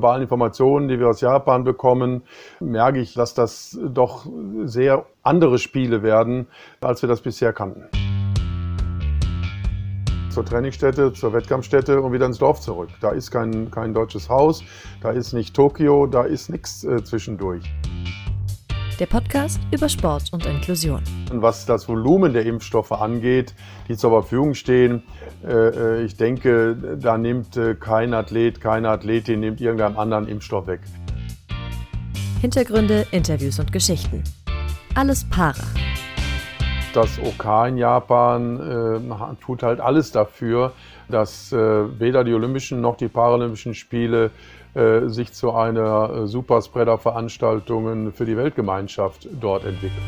Bei allen Informationen, die wir aus Japan bekommen, merke ich, dass das doch sehr andere Spiele werden, als wir das bisher kannten. Zur Trainingsstätte, zur Wettkampfstätte und wieder ins Dorf zurück. Da ist kein, kein deutsches Haus, da ist nicht Tokio, da ist nichts äh, zwischendurch. Der Podcast über Sport und Inklusion. Was das Volumen der Impfstoffe angeht, die zur Verfügung stehen, äh, äh, ich denke, da nimmt äh, kein Athlet, keine Athletin nimmt irgendeinem anderen Impfstoff weg. Hintergründe, Interviews und Geschichten. Alles Para. Das OK in Japan äh, tut halt alles dafür, dass äh, weder die Olympischen noch die Paralympischen Spiele sich zu einer Superspreader-Veranstaltung für die Weltgemeinschaft dort entwickeln.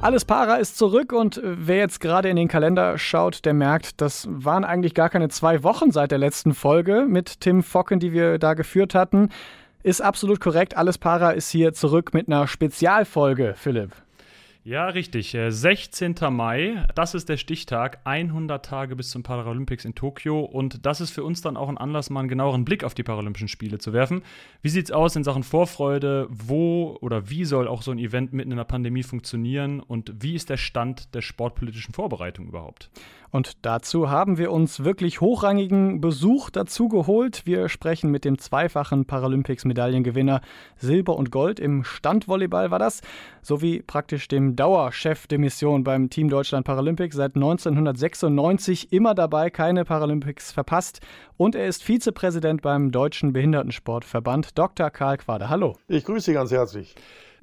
Alles Para ist zurück und wer jetzt gerade in den Kalender schaut, der merkt, das waren eigentlich gar keine zwei Wochen seit der letzten Folge mit Tim Focken, die wir da geführt hatten. Ist absolut korrekt. Alles Para ist hier zurück mit einer Spezialfolge, Philipp. Ja, richtig. 16. Äh, Mai, das ist der Stichtag, 100 Tage bis zum Paralympics in Tokio. Und das ist für uns dann auch ein Anlass, mal einen genaueren Blick auf die Paralympischen Spiele zu werfen. Wie sieht es aus in Sachen Vorfreude? Wo oder wie soll auch so ein Event mitten in der Pandemie funktionieren? Und wie ist der Stand der sportpolitischen Vorbereitung überhaupt? Und dazu haben wir uns wirklich hochrangigen Besuch dazu geholt. Wir sprechen mit dem zweifachen Paralympics-Medaillengewinner Silber und Gold im Standvolleyball war das, sowie praktisch dem Dauerchef der Mission beim Team Deutschland Paralympics seit 1996 immer dabei, keine Paralympics verpasst. Und er ist Vizepräsident beim Deutschen Behindertensportverband, Dr. Karl Quader. Hallo. Ich grüße Sie ganz herzlich.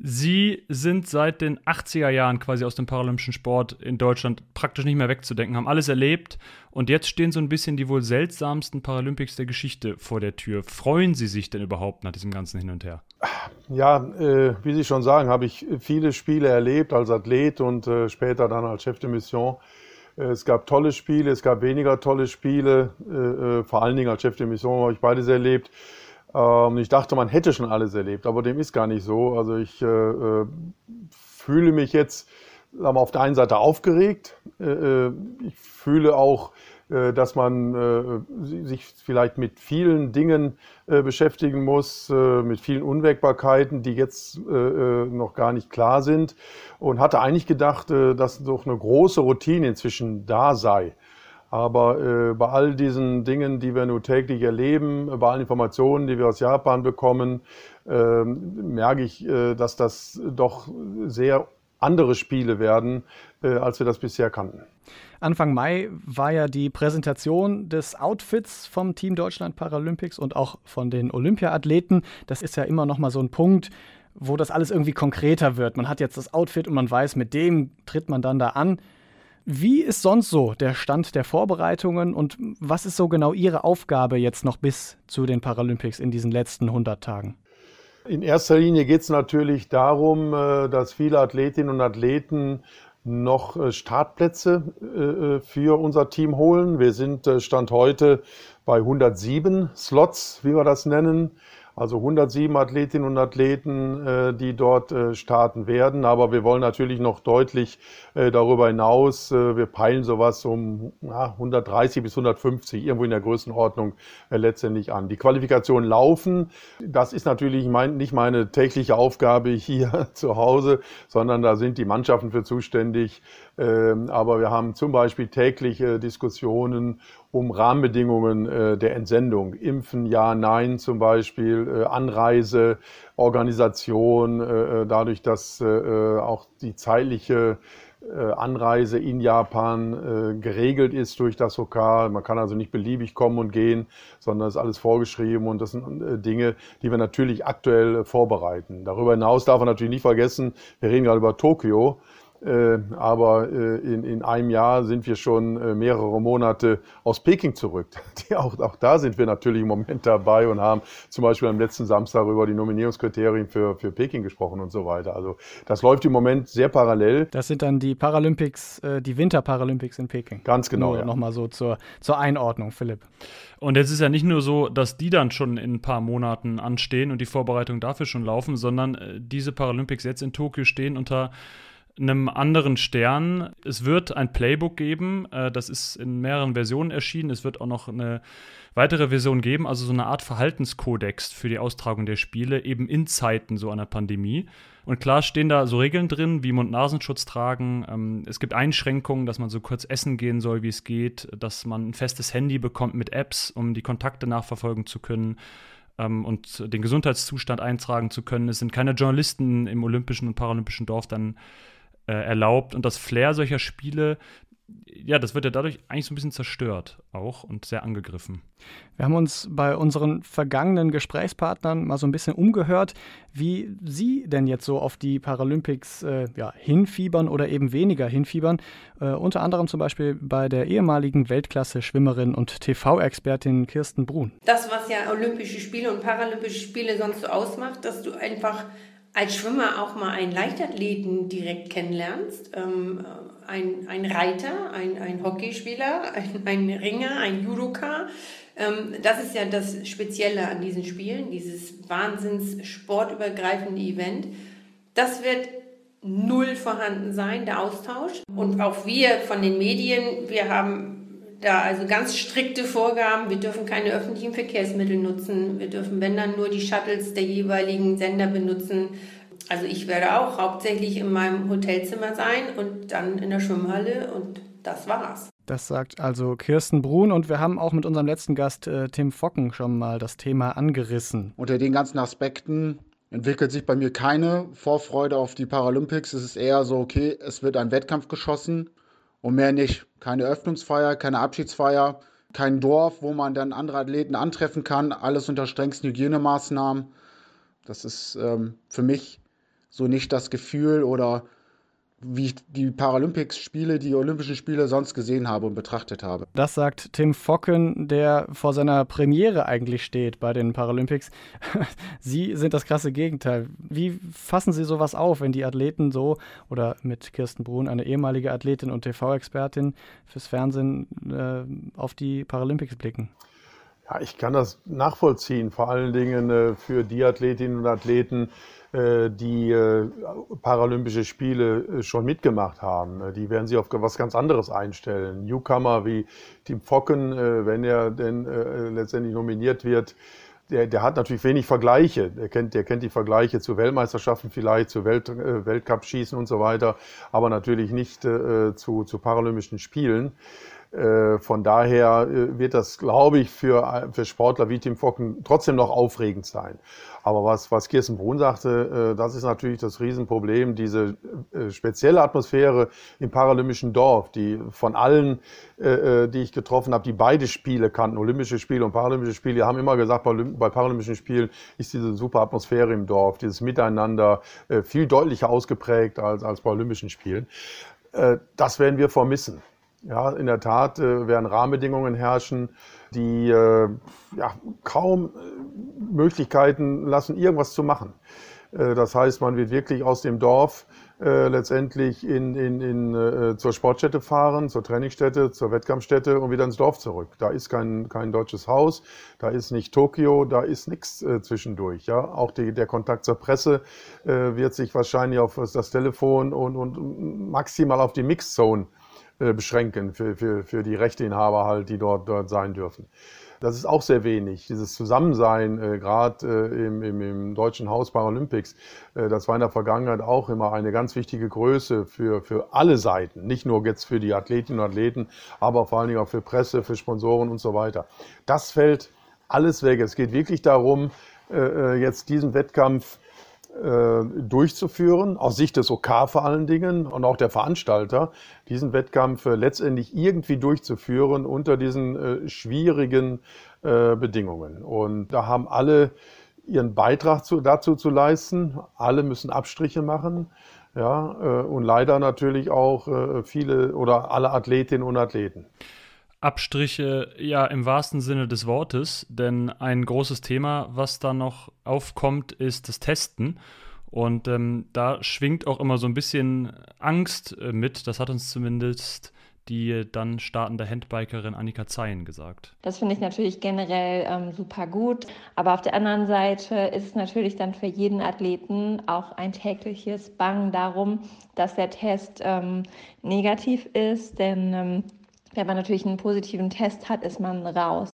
Sie sind seit den 80er Jahren quasi aus dem paralympischen Sport in Deutschland praktisch nicht mehr wegzudenken, haben alles erlebt und jetzt stehen so ein bisschen die wohl seltsamsten Paralympics der Geschichte vor der Tür. Freuen Sie sich denn überhaupt nach diesem ganzen Hin und Her? Ja, äh, wie Sie schon sagen, habe ich viele Spiele erlebt als Athlet und äh, später dann als Chef de Mission. Äh, es gab tolle Spiele, es gab weniger tolle Spiele. Äh, äh, vor allen Dingen als Chef de Mission habe ich beides erlebt. Ähm, ich dachte, man hätte schon alles erlebt, aber dem ist gar nicht so. Also ich äh, äh fühle mich jetzt sagen wir, auf der einen Seite aufgeregt. Äh, äh ich fühle auch, äh, dass man äh, sich vielleicht mit vielen Dingen beschäftigen muss, mit vielen Unwägbarkeiten, die jetzt noch gar nicht klar sind. Und hatte eigentlich gedacht, dass doch eine große Routine inzwischen da sei. Aber äh, bei all diesen Dingen, die wir nur täglich erleben, bei allen Informationen, die wir aus Japan bekommen, äh, merke ich, äh, dass das doch sehr andere Spiele werden, äh, als wir das bisher kannten. Anfang Mai war ja die Präsentation des Outfits vom Team Deutschland Paralympics und auch von den Olympiaathleten. Das ist ja immer noch mal so ein Punkt, wo das alles irgendwie konkreter wird. Man hat jetzt das Outfit und man weiß, mit dem tritt man dann da an. Wie ist sonst so der Stand der Vorbereitungen und was ist so genau Ihre Aufgabe jetzt noch bis zu den Paralympics in diesen letzten 100 Tagen? In erster Linie geht es natürlich darum, äh, dass viele Athletinnen und Athleten noch äh, Startplätze äh, für unser Team holen. Wir sind Stand heute bei 107 Slots, wie wir das nennen. Also 107 Athletinnen und Athleten, äh, die dort äh, starten werden. Aber wir wollen natürlich noch deutlich äh, darüber hinaus. wir peilen sowas um 130 bis 150, irgendwo in der Größenordnung letztendlich an. Die Qualifikationen laufen. Das ist natürlich nicht meine tägliche Aufgabe hier zu Hause, sondern da sind die Mannschaften für zuständig. Ähm, aber wir haben zum Beispiel tägliche Diskussionen um Rahmenbedingungen äh, der Entsendung. Impfen, ja, nein zum Beispiel, äh, Anreise, Organisation, äh, dadurch, dass auch die zeitliche Anreise in Japan geregelt ist durch das OK. Man kann also nicht beliebig kommen und gehen, sondern ist alles vorgeschrieben und das sind Dinge, die wir natürlich aktuell vorbereiten. Darüber hinaus darf man natürlich nicht vergessen, wir reden gerade über Tokio. Äh, aber äh, in, in einem Jahr sind wir schon äh, mehrere Monate aus Peking zurück. Die, auch, auch da sind wir natürlich im Moment dabei und haben zum Beispiel am letzten Samstag über die Nominierungskriterien für, für Peking gesprochen und so weiter. Also das läuft im Moment sehr parallel. Das sind dann die Paralympics, die Winterparalympics in Peking. Ganz genau. Nur ja. Nochmal so zur, zur Einordnung, Philipp. Und jetzt ist ja nicht nur so, dass die dann schon in ein paar Monaten anstehen und die Vorbereitungen dafür schon laufen, sondern diese Paralympics jetzt in Tokio stehen unter einem anderen Stern. Es wird ein Playbook geben, äh, das ist in mehreren Versionen erschienen. Es wird auch noch eine weitere Version geben, also so eine Art Verhaltenskodex für die Austragung der Spiele, eben in Zeiten so einer Pandemie. Und klar stehen da so Regeln drin, wie Mund-Nasenschutz tragen. Ähm, es gibt Einschränkungen, dass man so kurz essen gehen soll, wie es geht, dass man ein festes Handy bekommt mit Apps, um die Kontakte nachverfolgen zu können ähm, und den Gesundheitszustand eintragen zu können. Es sind keine Journalisten im olympischen und paralympischen Dorf dann äh, erlaubt. Und das Flair solcher Spiele ja, das wird ja dadurch eigentlich so ein bisschen zerstört auch und sehr angegriffen. Wir haben uns bei unseren vergangenen Gesprächspartnern mal so ein bisschen umgehört, wie sie denn jetzt so auf die Paralympics äh, ja, hinfiebern oder eben weniger hinfiebern. Äh, unter anderem zum Beispiel bei der ehemaligen Weltklasse-Schwimmerin und TV-Expertin Kirsten Brun. Das, was ja Olympische Spiele und Paralympische Spiele sonst so ausmacht, dass du einfach als Schwimmer auch mal einen Leichtathleten direkt kennenlernst. Ähm, ein, ein Reiter, ein, ein Hockeyspieler, ein, ein Ringer, ein Judoka. Ähm, das ist ja das Spezielle an diesen Spielen, dieses wahnsinns sportübergreifende Event. Das wird null vorhanden sein, der Austausch. Und auch wir von den Medien, wir haben da also ganz strikte Vorgaben. Wir dürfen keine öffentlichen Verkehrsmittel nutzen. Wir dürfen, wenn dann, nur die Shuttles der jeweiligen Sender benutzen. Also ich werde auch hauptsächlich in meinem Hotelzimmer sein und dann in der Schwimmhalle und das war's. Das sagt also Kirsten Brun und wir haben auch mit unserem letzten Gast äh, Tim Focken schon mal das Thema angerissen. Unter den ganzen Aspekten entwickelt sich bei mir keine Vorfreude auf die Paralympics. Es ist eher so, okay, es wird ein Wettkampf geschossen und mehr nicht. Keine Öffnungsfeier, keine Abschiedsfeier, kein Dorf, wo man dann andere Athleten antreffen kann, alles unter strengsten Hygienemaßnahmen. Das ist ähm, für mich so nicht das Gefühl oder wie ich die Paralympics-Spiele, die Olympischen Spiele sonst gesehen habe und betrachtet habe. Das sagt Tim Focken, der vor seiner Premiere eigentlich steht bei den Paralympics. Sie sind das krasse Gegenteil. Wie fassen Sie sowas auf, wenn die Athleten so oder mit Kirsten Brun, eine ehemalige Athletin und TV-Expertin fürs Fernsehen, äh, auf die Paralympics blicken? Ja, ich kann das nachvollziehen, vor allen Dingen äh, für die Athletinnen und Athleten, äh, die äh, Paralympische Spiele schon mitgemacht haben. Die werden sich auf was ganz anderes einstellen. Newcomer wie Tim Focken, wenn er denn letztendlich nominiert wird, der, der hat natürlich wenig Vergleiche. Der kennt, der kennt die Vergleiche zu Weltmeisterschaften vielleicht, zu Welt, Weltcup-Schießen und so weiter, aber natürlich nicht äh, zu, zu Paralympischen Spielen. Äh, von daher äh, wird das, glaube ich, für, für Sportler wie Tim Focken trotzdem noch aufregend sein. Aber was, was Kirsten Brun sagte, äh, das ist natürlich das Riesenproblem, diese spezielle Atmosphäre im paralympischen Dorf, die von allen, die ich getroffen habe, die beide Spiele kannten, Olympische Spiele und Paralympische Spiele, haben immer gesagt, bei Paralympischen Spielen ist diese super Atmosphäre im Dorf, dieses Miteinander viel deutlicher ausgeprägt als, als bei Olympischen Spielen. Das werden wir vermissen. Ja, in der Tat äh, werden Rahmenbedingungen herrschen, die äh, ja, kaum äh, Möglichkeiten lassen, irgendwas zu machen. Äh, das heißt, man wird wirklich aus dem Dorf äh, letztendlich in, in, in, äh, zur Sportstätte fahren, zur Trainingsstätte, zur Wettkampfstätte und wieder ins Dorf zurück. Da ist kein, kein deutsches Haus, da ist nicht Tokio, da ist nichts zwischendurch. Ja? Auch die, der Kontakt zur Presse wird sich wahrscheinlich auf das Telefon und, und maximal auf die Mixzone äh, beschränken für, für, für die Rechteinhaber halt, die dort, dort sein dürfen. Das ist auch sehr wenig. Dieses Zusammensein, äh, gerade äh, im, im, im Deutschen Haus Paralympics, äh, das war in der Vergangenheit auch immer eine ganz wichtige Größe für, für alle Seiten. Nicht nur jetzt für die Athletinnen und Athleten, aber vor allen Dingen auch für Presse, für Sponsoren und so weiter. Das fällt alles weg. Es geht wirklich darum, äh, äh jetzt diesen Wettkampf äh, durchzuführen, aus Sicht des OK vor allen Dingen und auch der Veranstalter, diesen Wettkampf äh, letztendlich irgendwie durchzuführen unter diesen äh, schwierigen äh, Bedingungen. Und da haben alle ihren Beitrag zu, dazu zu leisten. Alle müssen Abstriche machen. Ja, äh, und leider natürlich auch äh, viele oder alle Athletinnen und Athleten. Abstriche ja im wahrsten Sinne des Wortes, denn ein großes Thema, was da noch aufkommt, ist das Testen. Und ähm, da schwingt auch immer so ein bisschen Angst äh, mit. Das hat uns zumindest die dann startende Handbikerin Annika Zeyen gesagt. Das finde ich natürlich generell ähm, super gut. Aber auf der anderen Seite ist es natürlich dann für jeden Athleten auch ein tägliches Bangen darum, dass der Test ähm, negativ ist. Denn ähm, wenn man natürlich einen positiven Test hat, ist man raus.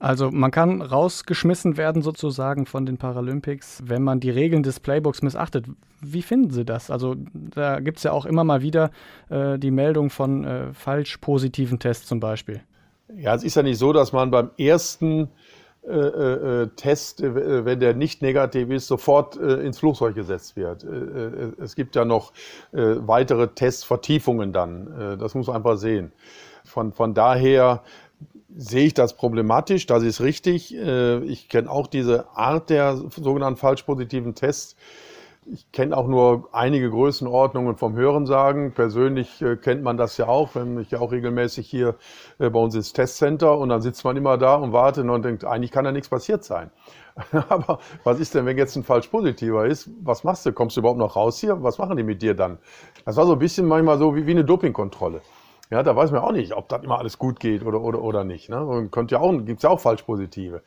Also man kann rausgeschmissen werden sozusagen von den Paralympics, wenn man die Regeln des Playbooks missachtet. Wie finden Sie das? Also da gibt es ja auch immer mal wieder äh, die Meldung von äh, falsch positiven Tests zum Beispiel. Ja, es ist ja nicht so, dass man beim ersten äh, äh, äh Test, äh, wenn der nicht negativ ist, sofort ins Flugzeug gesetzt wird. es gibt ja noch weitere Testvertiefungen dann. das muss man einfach sehen. Von, von daher sehe ich das problematisch, das ist richtig. Äh, ich kenne auch diese Art der sogenannten falsch positiven Tests. Ich kenne auch nur einige Größenordnungen vom Hörensagen. Persönlich äh, kennt man das ja auch, wenn ich ja auch regelmäßig hier äh, bei uns ins Testcenter und dann sitzt man immer da und wartet und denkt, eigentlich kann da nichts passiert sein. Aber was ist denn, wenn jetzt ein falsch positiver ist? Was machst du? Kommst du überhaupt noch raus hier? Was machen die mit dir dann? Das war so ein bisschen manchmal so wie, wie eine Dopingkontrolle. Ja, da weiß man auch nicht, ob das immer alles gut geht oder, oder, oder nicht. Ne? Und könnte ja auch, gibt es ja auch Falschpositive.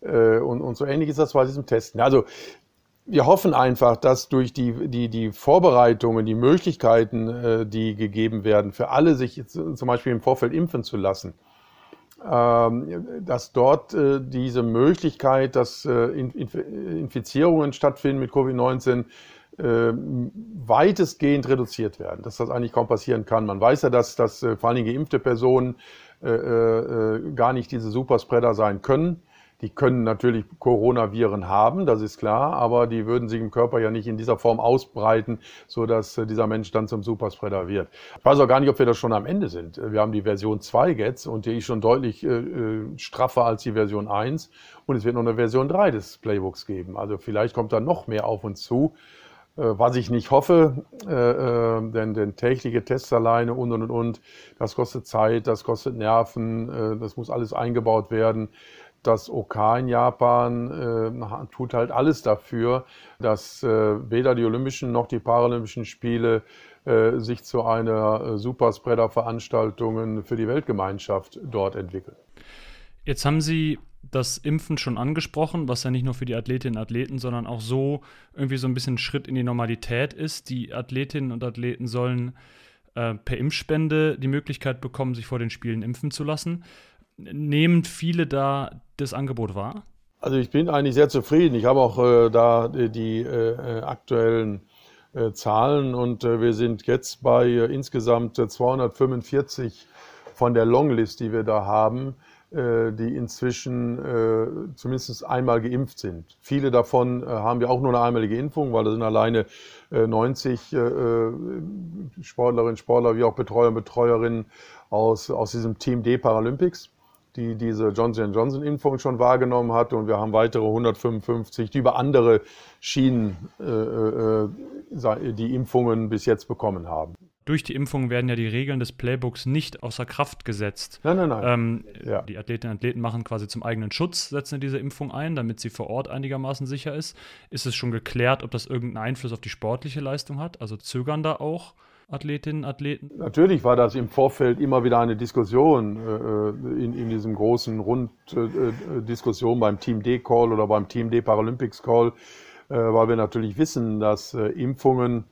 Äh, und, und so ähnlich ist das bei diesem Testen. Also wir hoffen einfach, dass durch die, die, die Vorbereitungen, die Möglichkeiten, äh, die gegeben werden, für alle sich zum Beispiel im Vorfeld impfen zu lassen, ähm, dass dort äh, diese Möglichkeit, dass äh, Infizierungen stattfinden mit Covid-19, äh, weitestgehend reduziert werden, dass das eigentlich kaum passieren kann. Man weiß ja, dass, dass äh, vor allem geimpfte Personen äh, äh, gar nicht diese Superspreader sein können. Die können natürlich Coronaviren haben, das ist klar, aber die würden sich im Körper ja nicht in dieser Form ausbreiten, so dass äh, dieser Mensch dann zum Superspreader wird. Ich weiß auch gar nicht, ob wir da schon am Ende sind. Wir haben die Version 2 jetzt und die ist schon deutlich äh, straffer als die Version 1 und es wird noch eine Version 3 des Playbooks geben. Also vielleicht kommt da noch mehr auf uns zu. Äh, was ich nicht hoffe, äh, äh, denn, denn tägliche Tests alleine und und und, das kostet Zeit, das kostet Nerven, das muss alles eingebaut werden. Das OK in Japan tut halt alles dafür, dass weder die Olympischen noch die Paralympischen Spiele sich zu einer Superspreader-Veranstaltung für die Weltgemeinschaft dort entwickeln. Jetzt haben Sie das Impfen schon angesprochen, was ja nicht nur für die Athletinnen und Athleten, sondern auch so irgendwie so ein bisschen ein Schritt in die Normalität ist. Die Athletinnen und Athleten sollen äh, per Impfspende die Möglichkeit bekommen, sich vor den Spielen impfen zu lassen. Nehmen viele da das Angebot wahr? Also ich bin eigentlich sehr zufrieden. Ich habe auch äh, da die, die äh, aktuellen äh, Zahlen und äh, wir sind jetzt bei äh, insgesamt 245 von der Longlist, die wir da haben äh, die inzwischen äh, zumindest einmal geimpft sind. Viele davon äh, haben ja auch nur eine einmalige Impfung, weil da sind alleine äh, 90 äh, äh, Sportlerinnen, Sportler wie auch Betreuer und Betreuerinnen aus, aus diesem Team D Paralympics die diese Johnson Johnson Impfung schon wahrgenommen hat und wir haben weitere 155, die über andere Schienen die Impfungen bis jetzt bekommen haben durch die Impfung werden ja die Regeln des Playbooks nicht außer Kraft gesetzt. Nein, nein, nein. Ähm, ja. Die Athletinnen und Athleten machen quasi zum eigenen Schutz, setzen diese Impfung ein, damit sie vor Ort einigermaßen sicher ist. Ist es schon geklärt, ob das irgendeinen Einfluss auf die sportliche Leistung hat? Also zögern da auch Athletinnen, und Athleten? Natürlich war das im Vorfeld immer wieder eine Diskussion äh, in, in diesem großen Runddiskussion äh, beim Team D-Call oder beim Team D Paralympics Call, äh, weil wir natürlich wissen, dass äh, Impfungen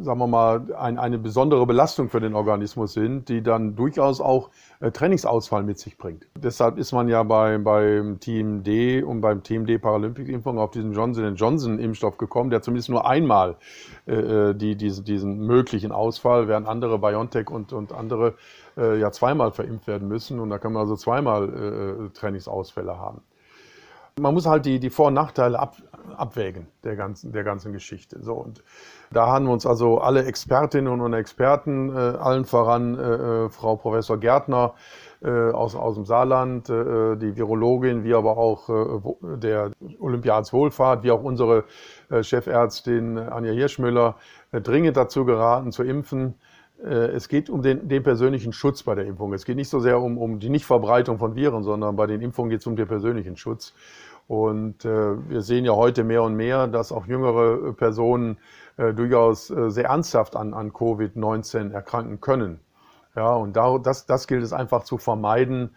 sagen wir mal, ein, eine besondere Belastung für den Organismus sind, die dann durchaus auch äh, Trainingsausfall mit sich bringt. Deshalb ist man ja bei, beim Team D und beim Team D Paralympic-Impfung auf diesen Johnson Johnson-Impfstoff gekommen, der zumindest nur einmal äh, äh, die, diesen, diesen möglichen Ausfall, während andere BioNTech und, und andere äh, ja zweimal verimpft werden müssen. Und da kann man also zweimal äh, Trainingsausfälle haben. Man muss halt die, die Vor- und Nachteile ab, abwägen der ganzen, der ganzen Geschichte. So, und da haben uns also alle Expertinnen und Experten, äh, allen voran äh, äh Frau Professor Gärtner äh, aus, aus dem Saarland, äh, die Virologin, wie aber auch äh, der Olympiads Wohlfahrt, wie auch unsere Chefärztin Anja Hirschmüller, dringend dazu geraten, zu impfen. Es geht um den, den, persönlichen Schutz bei der Impfung. Es geht nicht so sehr um, um die Nichtverbreitung von Viren, sondern bei den Impfungen geht es um den persönlichen Schutz. Und äh, wir sehen ja heute mehr und mehr, dass auch jüngere Personen äh, durchaus äh, sehr ernsthaft an, an Covid-19 erkranken können. Ja, und da, das, das gilt es einfach zu vermeiden.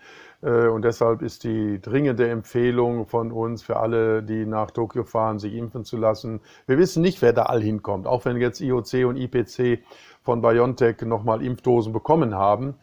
Äh, und deshalb ist die dringende Empfehlung von uns für alle, die nach Tokio fahren, sich impfen zu lassen. Wir wissen nicht, wer da all hinkommt, auch wenn jetzt IOC und IPC von BioNTech nochmal Impfdosen bekommen haben.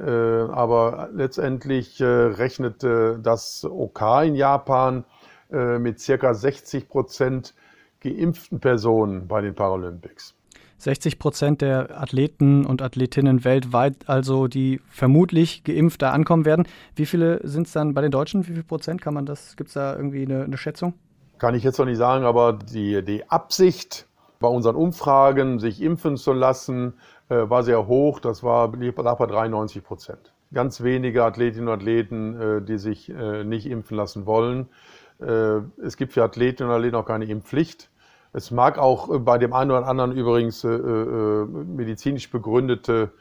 Äh, aber letztendlich äh, rechnet das OK in Japan mit circa 60 Prozent geimpften Personen bei den Paralympics. 60 Prozent der Athleten und Athletinnen weltweit, also die vermutlich geimpft da ankommen werden. Wie viele sind es dann bei den Deutschen? Wie viel Prozent kann man das? Gibt es da irgendwie eine, eine, Schätzung? Kann ich jetzt noch nicht sagen, aber die, die Absicht bei unseren Umfragen, sich impfen zu lassen, äh, war sehr hoch. Das war lag bei 93 Prozent. Ganz wenige Athletinnen und Athleten, äh, die sich äh, nicht impfen lassen wollen. Äh, es gibt für Athletinnen und Athleten auch keine Impfpflicht. Es mag auch äh, bei dem einen oder anderen übrigens äh, äh, medizinisch begründete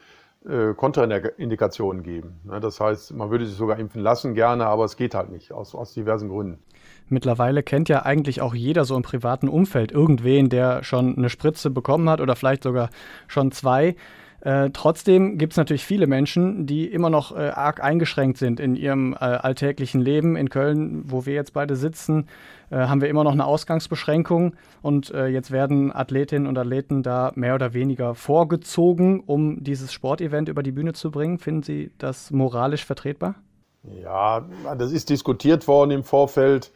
äh, Kontraindikationen geben. Ne, das heißt, man würde sich sogar impfen lassen gerne, aber es geht halt nicht, aus, aus diversen Gründen. Mittlerweile kennt ja eigentlich auch jeder so im privaten Umfeld irgendwen, der schon eine Spritze bekommen hat oder vielleicht sogar schon zwei. Äh, trotzdem gibt es natürlich viele Menschen, die immer noch äh, arg eingeschränkt sind in ihrem äh, alltäglichen Leben. In Köln, wo wir jetzt beide sitzen, äh, haben wir immer noch eine Ausgangsbeschränkung und äh, jetzt werden Athletinnen und Athleten da mehr oder weniger vorgezogen, um dieses Sportevent über die Bühne zu bringen. Finden Sie das moralisch vertretbar? Ja, das ist diskutiert worden im Vorfeld.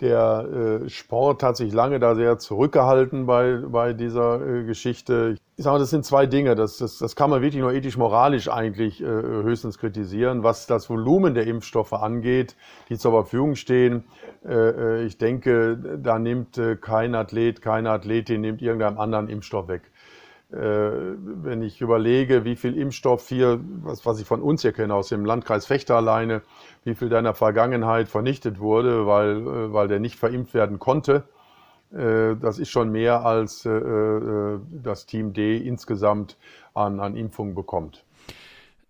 Der äh, Sport hat sich lange da sehr zurückgehalten bei, bei dieser äh, Geschichte. Ich sage mal, das sind zwei Dinge. Das, das, das kann man wirklich nur ethisch-moralisch eigentlich äh, höchstens kritisieren. Was das Volumen der Impfstoffe angeht, die zur Verfügung stehen, äh, äh, ich denke, da nimmt äh, kein Athlet, keine Athletin nimmt irgendeinem anderen Impfstoff weg. Äh, wenn ich überlege, wie viel Impfstoff hier, was, was ich von uns hier kenne, aus dem Landkreis Fechter alleine, wie viel deiner Vergangenheit vernichtet wurde, weil, äh, weil der nicht verimpft werden konnte, äh, das ist schon mehr als das Team D insgesamt an, an Impfungen bekommt.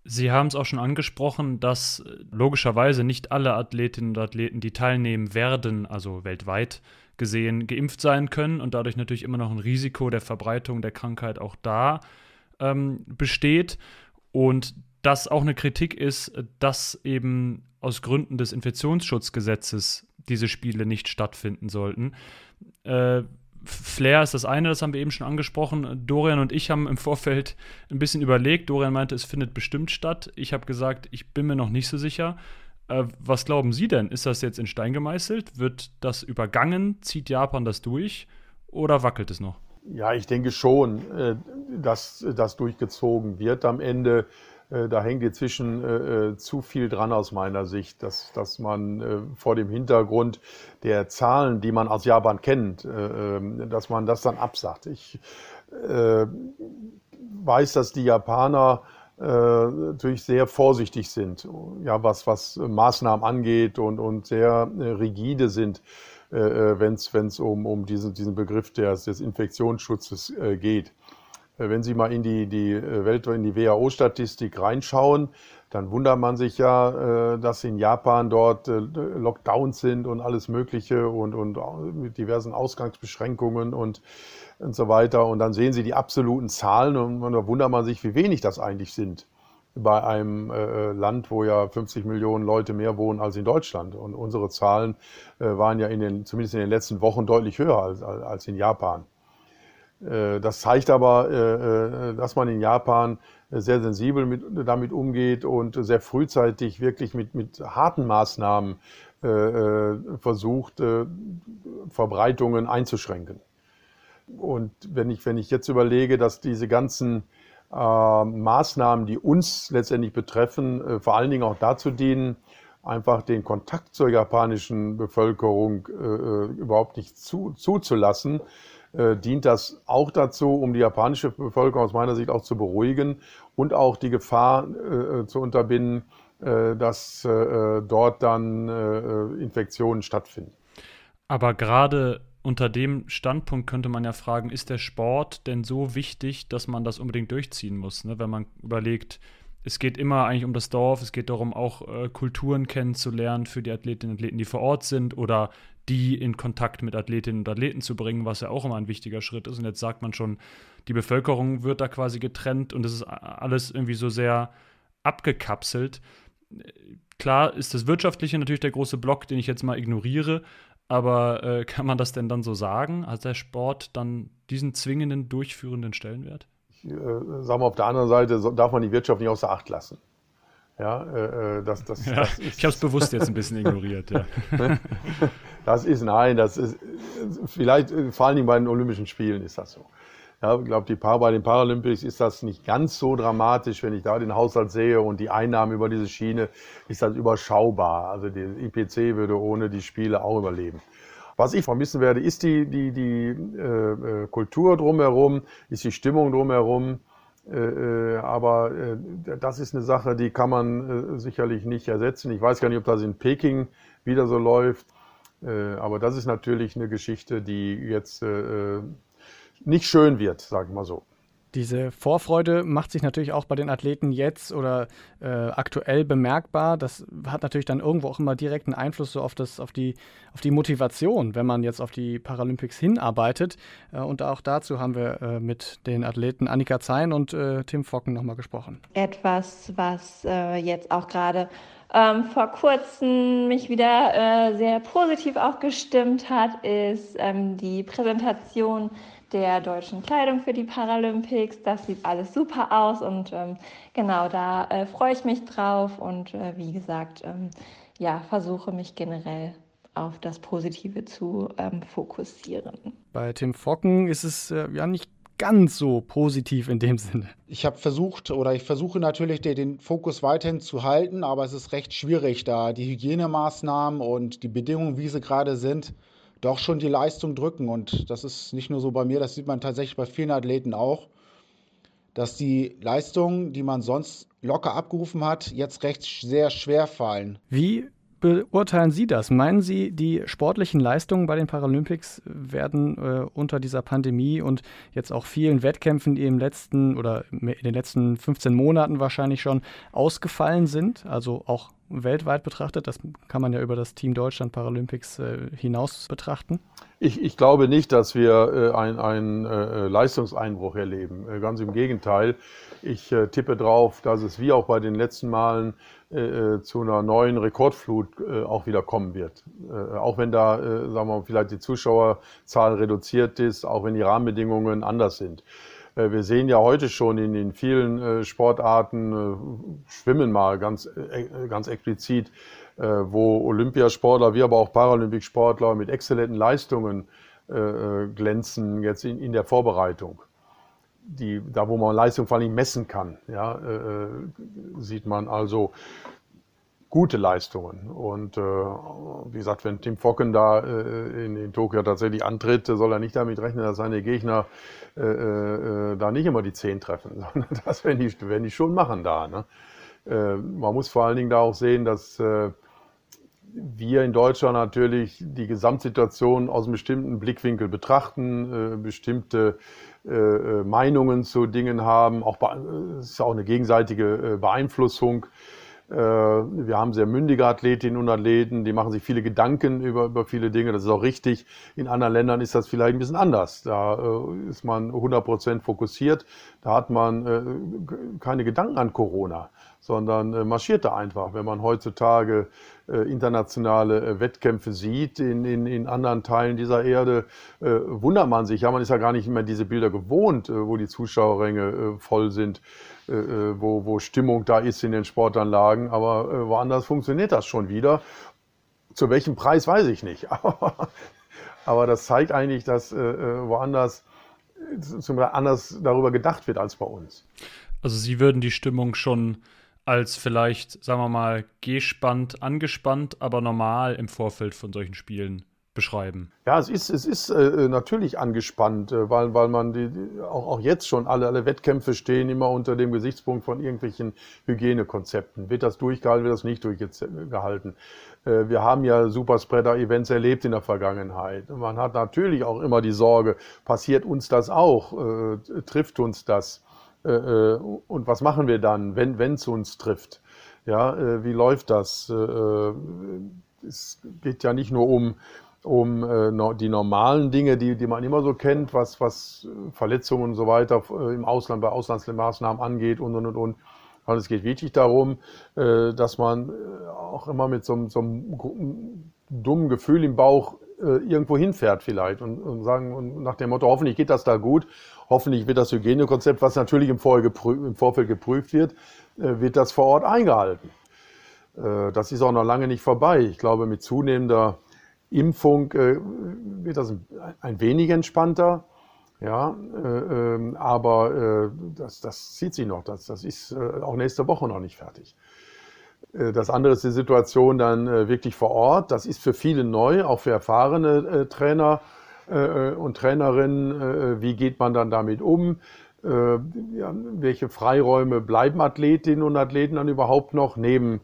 Sie haben es auch schon angesprochen, dass logischerweise nicht alle Athletinnen und Athleten, die teilnehmen werden, also weltweit, gesehen geimpft sein können und dadurch natürlich immer noch ein Risiko der Verbreitung der Krankheit auch da ähm, besteht. Und das auch eine Kritik ist, dass eben aus Gründen des Infektionsschutzgesetzes diese Spiele nicht stattfinden sollten. Äh, Flair ist das eine, das haben wir eben schon angesprochen. Dorian und ich haben im Vorfeld ein bisschen überlegt. Dorian meinte, es findet bestimmt statt. Ich habe gesagt, ich bin mir noch nicht so sicher. Äh, was glauben Sie denn? Ist das jetzt in Stein gemeißelt? Wird das übergangen? Zieht Japan das durch? Oder wackelt es noch? Ja, ich denke schon, äh, dass das durchgezogen wird am Ende. Äh, da hängt inzwischen äh, zu viel dran aus meiner Sicht, dass, dass man äh, vor dem Hintergrund der Zahlen, die man aus Japan kennt, äh, ähm, dass man das dann absagt. Ich weiß, dass die Japaner äh, natürlich sehr vorsichtig sind, ja, was, was Maßnahmen angeht und, und sehr äh, rigide sind, äh, äh wenn es um, um diesen, diesen Begriff des, des Infektionsschutzes äh, geht. Äh, wenn Sie mal in die, die Welt, in die WHO-Statistik reinschauen, dann wundert man sich ja, dass in Japan dort Lockdowns sind und alles Mögliche und, und mit diversen Ausgangsbeschränkungen und und so weiter. Und dann sehen Sie die absoluten Zahlen und da wundert man sich, wie wenig das eigentlich sind bei einem äh, Land, wo ja 50 Millionen Leute mehr wohnen als in Deutschland. Und unsere Zahlen äh, waren ja in den, zumindest in den letzten Wochen deutlich höher als, als in Japan. Äh, das zeigt aber, äh, äh, dass man in Japan sehr sensibel mit, damit umgeht und sehr frühzeitig wirklich mit, mit harten Maßnahmen versucht, Verbreitungen einzuschränken. Und wenn ich, wenn ich jetzt überlege, dass diese ganzen Maßnahmen, die uns letztendlich betreffen, vor allen Dingen auch dazu dienen, einfach den Kontakt zur japanischen Bevölkerung überhaupt nicht zu, zuzulassen, äh, dient das auch dazu, um die japanische Bevölkerung aus meiner Sicht auch zu beruhigen und auch die Gefahr äh, zu unterbinden, dass dort dann Infektionen stattfinden. Aber gerade unter dem Standpunkt könnte man ja fragen, ist der Sport denn so wichtig, dass man das unbedingt durchziehen muss? Ne? Wenn man überlegt, es geht immer eigentlich um das Dorf, es geht darum, auch äh, Kulturen kennenzulernen für die Athletinnen und Athleten, die vor Ort sind oder die in Kontakt mit Athletinnen und Athleten zu bringen, was ja auch immer ein wichtiger Schritt ist. Und jetzt sagt man schon, die Bevölkerung wird da quasi getrennt und es ist alles irgendwie so sehr abgekapselt. Klar ist das Wirtschaftliche natürlich der große Block, den ich jetzt mal ignoriere, aber äh, kann man das denn dann so sagen? Hat der Sport dann diesen zwingenden, durchführenden Stellenwert? Ich, äh, sagen wir, auf der anderen Seite darf man die Wirtschaft nicht außer Acht lassen. Ja, äh, äh das, das, ja, das ist, ich habe es bewusst jetzt ein bisschen ignoriert. Ja. das ist, nein, das ist, vielleicht, äh, vor allen Dingen bei den Olympischen Spielen ist das so. Ja, ich glaube, bei den Paralympics ist das nicht ganz so dramatisch. Wenn ich da den Haushalt sehe und die Einnahmen über diese Schiene, ist das überschaubar. Also die IPC würde ohne die Spiele auch überleben. Was ich vermissen werde, ist die, die, die äh, äh Kultur drumherum, ist die Stimmung drumherum. Äh, äh, aber äh, das ist eine Sache, die kann man äh, sicherlich nicht ersetzen. Ich weiß gar nicht, ob das in Peking wieder so läuft. Aber das ist natürlich eine Geschichte, die jetzt nicht schön wird, sage ich mal so. Diese Vorfreude macht sich natürlich auch bei den Athleten jetzt oder äh, aktuell bemerkbar. Das hat natürlich dann irgendwo auch immer direkten Einfluss so auf, das, auf, die, auf die Motivation, wenn man jetzt auf die Paralympics hinarbeitet. Äh, und auch dazu haben wir äh, mit den Athleten Annika Zein und äh, Tim Focken nochmal gesprochen. Etwas, was äh, jetzt auch gerade ähm, vor kurzem mich wieder äh, sehr positiv auch gestimmt hat, ist ähm, die Präsentation der deutschen Kleidung für die Paralympics. Das sieht alles super aus und ähm, genau da äh, freue ich mich drauf und äh, wie gesagt, ähm, ja, versuche mich generell auf das Positive zu ähm, fokussieren. Bei Tim Focken ist es äh, ja nicht ganz so positiv in dem Sinne. Ich habe versucht oder ich versuche natürlich den, den, Fokus weiterhin zu halten, aber es ist recht schwierig, da die Hygienemaßnahmen und die Bedingungen, wie sie gerade sind, doch schon die Leistung drücken. Und das ist nicht nur so bei mir, das sieht man tatsächlich bei vielen Athleten auch, dass die Leistungen, die man sonst locker abgerufen hat, jetzt recht sehr schwer fallen. Wie beurteilen Sie das? Meinen Sie, die sportlichen Leistungen bei den Paralympics werden äh, unter dieser Pandemie und jetzt auch vielen Wettkämpfen, die im letzten oder in den letzten 15 Monaten wahrscheinlich schon ausgefallen sind, also auch weltweit betrachtet? Das kann man ja über das Team Deutschland Paralympics äh, hinaus betrachten. Ich, ich, glaube nicht, dass wir äh, einen äh, Leistungseinbruch erleben. Äh, ganz im Gegenteil. Ich äh, tippe drauf, dass es wie auch bei den letzten Malen äh, zu einer neuen Rekordflut auch wieder kommen wird. auch wenn da, sagen wir mal, vielleicht die Zuschauerzahl reduziert ist, auch wenn die Rahmenbedingungen anders sind. Äh, wir sehen ja heute schon in den vielen äh, Sportarten, äh, Schwimmen mal ganz, ganz explizit, wo Olympiasportler, wie aber auch Paralympicsportler mit exzellenten Leistungen glänzen jetzt in, in der Vorbereitung. Die, da, wo man Leistung vor allem messen kann, ja, sieht man also gute Leistungen. Und äh, wie gesagt, wenn Tim Focken da äh, in, in, Tokio tatsächlich antritt, soll er nicht damit rechnen, dass seine Gegner äh, äh, da nicht immer die Zehn treffen, sondern das werden die, werden die schon machen da. Ne? Äh, man muss vor allen Dingen da auch sehen, dass äh, wir in Deutschland natürlich die Gesamtsituation aus einem bestimmten Blickwinkel betrachten, bestimmte Meinungen zu Dingen haben. Auch es ist auch eine gegenseitige Beeinflussung. Äh, wir haben sehr mündige Athletinnen und Athleten, die machen sich viele Gedanken über, über viele Dinge. Das ist auch richtig. In anderen Ländern ist das vielleicht ein bisschen anders. Da äh, ist man 100 Prozent fokussiert. Da hat man äh, keine Gedanken an Corona, sondern marschiert da einfach. Wenn man heutzutage internationale Wettkämpfe sieht in, in, in anderen Teilen dieser Erde, wundert man sich. Ja, man ist ja gar nicht mehr diese Bilder gewohnt, wo die Zuschauerränge voll sind. Äh, äh, wo, wo Stimmung da ist in den Sportanlagen, aber äh, woanders funktioniert das schon wieder. Zu welchem Preis weiß ich nicht. aber das zeigt eigentlich, dass woanders zum anders darüber gedacht wird als bei uns. Also Sie würden die Stimmung schon als vielleicht, sagen wir mal, gespannt, angespannt, aber normal im Vorfeld von solchen Spielen beschreiben? Ja, es ist, es ist äh, natürlich angespannt, äh, weil, weil man die, auch, auch jetzt schon alle, alle Wettkämpfe stehen immer unter dem Gesichtspunkt von irgendwelchen Hygienekonzepten. Wird das durchgehalten, wird das nicht durchgehalten? Äh, wir haben ja Superspreader-Events erlebt in der Vergangenheit. Man hat natürlich auch immer die Sorge, passiert uns das auch? Äh, trifft uns das? Äh, äh, und was machen wir dann, wenn es uns trifft? Ja, wie läuft das? es geht ja nicht nur um um äh, die normalen Dinge, die, die man immer so kennt, was, was Verletzungen und so weiter äh, im Ausland bei Auslandsmaßnahmen angeht und und und und. Und es geht wirklich darum, äh, dass man äh, auch immer mit so, so einem dummen Gefühl im Bauch äh, irgendwo hinfährt vielleicht und, und sagen und nach dem Motto, hoffentlich geht das da gut, hoffentlich wird das Hygienekonzept, was natürlich im, im Vorfeld geprüft wird, äh, wird das vor Ort eingehalten. Äh, das ist auch noch lange nicht vorbei. Ich glaube, mit zunehmender Impfung äh, wird das ein wenig entspannter. Ja, äh, ähm, aber das, das zieht sich noch. Das, das ist auch nächste Woche noch nicht fertig. Das andere ist die Situation dann wirklich vor Ort. Das ist für viele neu, auch für erfahrene Trainer und Trainerinnen. Wie geht man dann damit um? Welche Freiräume bleiben Athletinnen und Athleten dann überhaupt noch neben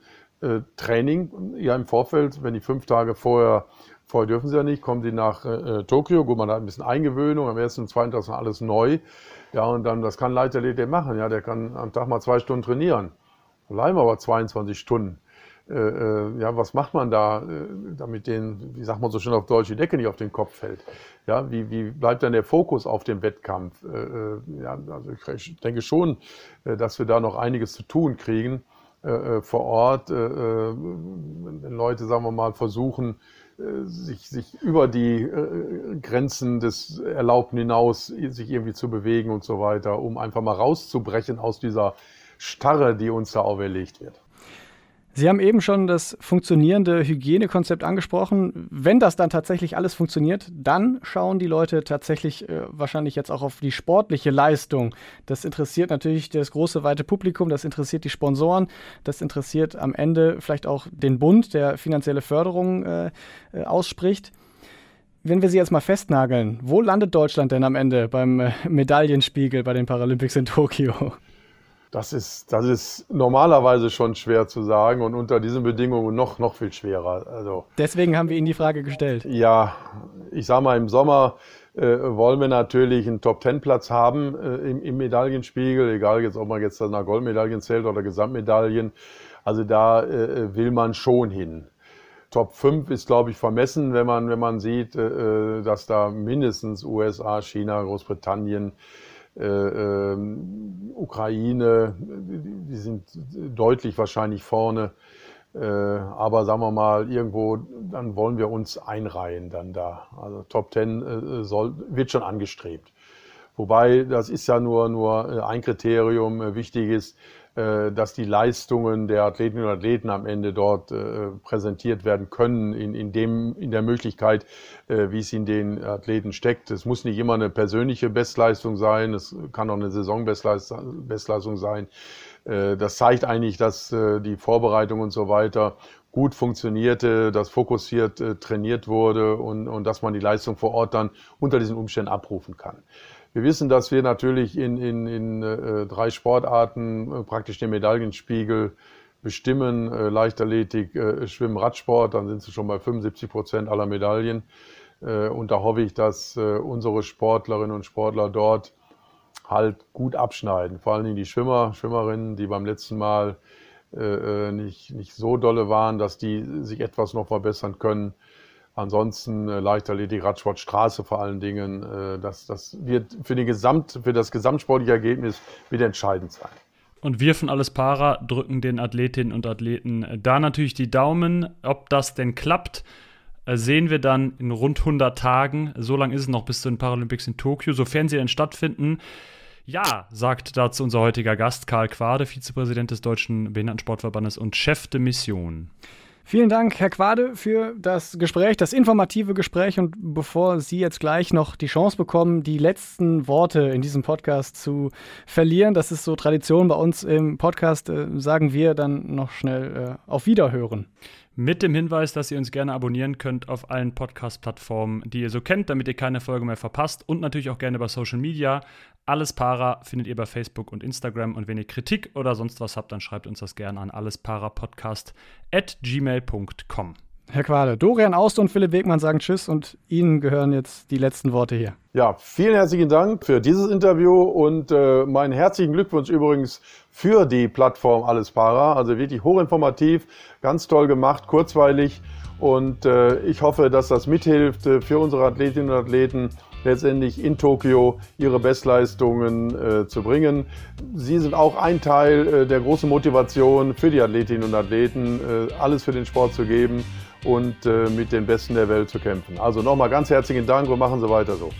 Training? Ja, im Vorfeld, wenn die fünf Tage vorher Vorher dürfen sie ja nicht, kommen sie nach äh, Tokio, gut, man hat ein bisschen Eingewöhnung, am ersten und zweiten Tag ist alles neu. Ja, und dann, das kann Leichtathlet machen, ja, der kann am Tag mal zwei Stunden trainieren. Bleiben aber 22 Stunden. Äh, äh, ja, was macht man da, äh, damit den, wie sagt man so schön auf Deutsch, die Decke nicht auf den Kopf fällt? Ja, wie, wie bleibt dann der Fokus auf dem Wettkampf? Äh, äh, ja, also ich denke schon, dass wir da noch einiges zu tun kriegen vor Ort, wenn Leute, sagen wir mal, versuchen, sich, sich über die äh, Grenzen des Erlaubten hinaus sich irgendwie zu bewegen und so weiter, um einfach mal rauszubrechen aus dieser Starre, die uns da auferlegt wird. Sie haben eben schon das funktionierende Hygienekonzept angesprochen. Wenn das dann tatsächlich alles funktioniert, dann schauen die Leute tatsächlich äh, wahrscheinlich jetzt auch auf die sportliche Leistung. Das interessiert natürlich das große, weite Publikum, das interessiert die Sponsoren, das interessiert am Ende vielleicht auch den Bund, der finanzielle Förderung äh, äh ausspricht. Wenn wir sie jetzt mal festnageln, wo landet Deutschland denn am Ende beim äh, Medaillenspiegel bei den Paralympics in Tokio? Das ist, das ist normalerweise schon schwer zu sagen und unter diesen Bedingungen noch, noch viel schwerer. Also, Deswegen haben wir Ihnen die Frage gestellt. Ja, ich sage mal, im Sommer äh, wollen wir natürlich einen Top-Ten-Platz haben äh, im, im, Medaillenspiegel, egal jetzt, ob man jetzt nach Goldmedaillen zählt oder Gesamtmedaillen. Also da äh, will man schon hin. Top 5 ist, glaube ich, vermessen, wenn man, wenn man sieht, äh, dass da mindestens USA, China, Großbritannien, äh, ähm, Ukraine, die sind deutlich wahrscheinlich vorne. Äh, aber sagen wir mal, irgendwo, dann wollen wir uns einreihen dann da. Also Top Ten äh, soll, wird schon angestrebt. Wobei, das ist ja nur, nur ein Kriterium. Wichtig ist, äh, dass die Leistungen der Athletinnen und Athleten am Ende dort äh, präsentiert werden können, in, in, dem, in der Möglichkeit, äh, wie es in den Athleten steckt. Es muss nicht immer eine persönliche Bestleistung sein, es kann auch eine Saisonbestleistung sein. Das zeigt eigentlich, dass die Vorbereitung und so weiter gut funktionierte, dass fokussiert trainiert wurde und, und dass man die Leistung vor Ort dann unter diesen Umständen abrufen kann. Wir wissen, dass wir natürlich in, in, in äh, drei Sportarten äh, praktisch den Medaillenspiegel bestimmen. Äh, Leichtathletik, äh, Schwimmen, Radsport, dann sind sie schon bei 75 Prozent aller Medaillen. Äh, und da hoffe ich, dass unsere Sportlerinnen und Sportler dort halt gut abschneiden. Vor allem die Schwimmer, Schwimmerinnen, die beim letzten Mal nicht, nicht so dolle waren, dass die sich etwas noch verbessern können. Ansonsten äh, Leichtathletik, Radsport, Straße vor allen Dingen. Äh, das, das wird für, die Gesamt, für das gesamtsportliche Ergebnis wieder entscheidend sein. Und wir von Alles Para drücken den Athletinnen und Athleten äh, da natürlich die Daumen. Ob das denn klappt, äh, sehen wir dann in rund 100 Tagen. So lange ist es noch bis zu den Paralympics in Tokio, sofern sie denn stattfinden. Ja, sagt dazu unser heutiger Gast Karl Quade, Vizepräsident des Deutschen Behindertensportverbandes und Chef de Mission. Vielen Dank, Herr Quade, für das Gespräch, das informative Gespräch. Und bevor Sie jetzt gleich noch die Chance bekommen, die letzten Worte in diesem Podcast zu verlieren, das ist so Tradition bei uns im Podcast, äh, sagen wir dann noch schnell äh, auf Wiederhören. Mit dem Hinweis, dass ihr uns gerne abonnieren könnt auf allen Podcast-Plattformen, die ihr so kennt, damit ihr keine Folge mehr verpasst. Und natürlich auch gerne bei Social Media. Alles Para findet ihr bei Facebook und Instagram. Und wenn ihr Kritik oder sonst was habt, dann schreibt uns das gerne an allesparapodcast.gmail.com. Herr Quade, Dorian Aust und Philipp Wegmann sagen Tschüss und Ihnen gehören jetzt die letzten Worte hier. Ja, vielen herzlichen Dank für dieses Interview und äh, meinen herzlichen Glückwunsch übrigens für die Plattform Alles Para. Also wirklich hochinformativ, ganz toll gemacht, kurzweilig und äh, ich hoffe, dass das mithilft äh, für unsere Athletinnen und Athleten letztendlich in Tokio ihre Bestleistungen äh, zu bringen. Sie sind auch ein Teil äh, der großen Motivation für die Athletinnen und Athleten, äh, alles für den Sport zu geben und äh, mit den Besten der Welt zu kämpfen. Also nochmal ganz herzlichen Dank und machen Sie weiter so.